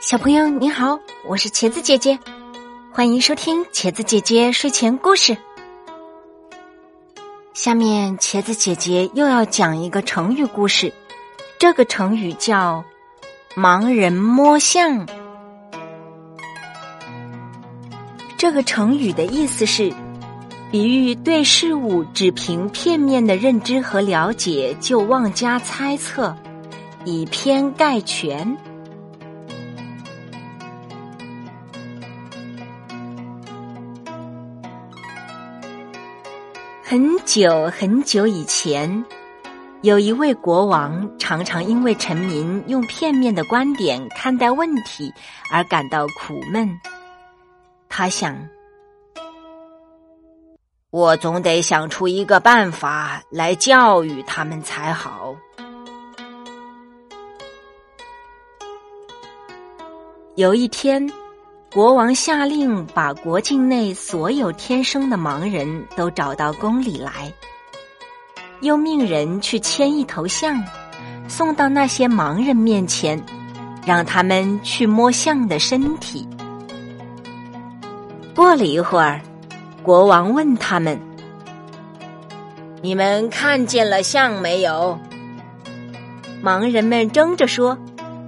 小朋友你好，我是茄子姐姐，欢迎收听茄子姐姐睡前故事。下面茄子姐姐又要讲一个成语故事，这个成语叫“盲人摸象”。这个成语的意思是，比喻对事物只凭片面的认知和了解就妄加猜测，以偏概全。很久很久以前，有一位国王，常常因为臣民用片面的观点看待问题而感到苦闷。他想，我总得想出一个办法来教育他们才好。有一天。国王下令把国境内所有天生的盲人都找到宫里来，又命人去牵一头象，送到那些盲人面前，让他们去摸象的身体。过了一会儿，国王问他们：“你们看见了象没有？”盲人们争着说：“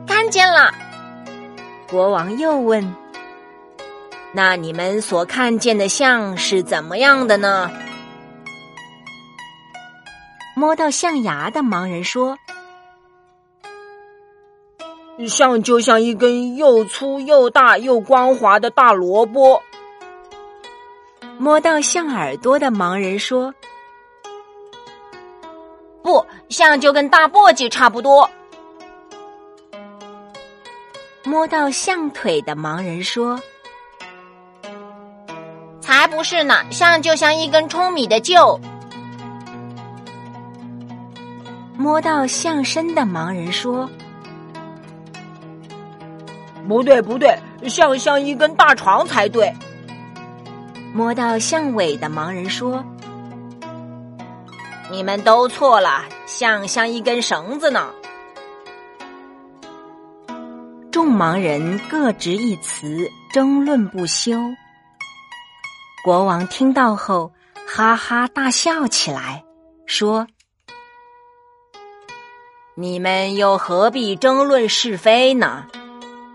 看见了。”国王又问。那你们所看见的象是怎么样的呢？摸到象牙的盲人说：“象就像一根又粗又大又光滑的大萝卜。”摸到象耳朵的盲人说：“不，象就跟大簸箕差不多。”摸到象腿的盲人说。才不是呢，像就像一根舂米的臼。摸到象身的盲人说：“不对，不对，像像一根大床才对。”摸到象尾的盲人说：“你们都错了，像像一根绳子呢。”众盲人各执一词，争论不休。国王听到后，哈哈大笑起来，说：“你们又何必争论是非呢？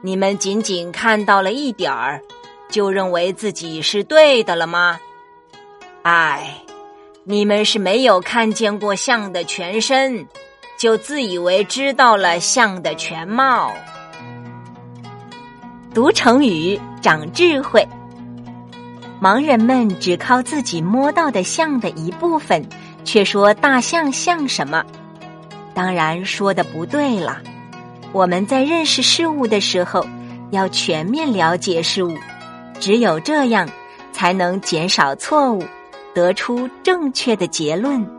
你们仅仅看到了一点儿，就认为自己是对的了吗？唉，你们是没有看见过象的全身，就自以为知道了象的全貌。读成语，长智慧。”盲人们只靠自己摸到的象的一部分，却说大象像什么？当然说的不对了。我们在认识事物的时候，要全面了解事物，只有这样，才能减少错误，得出正确的结论。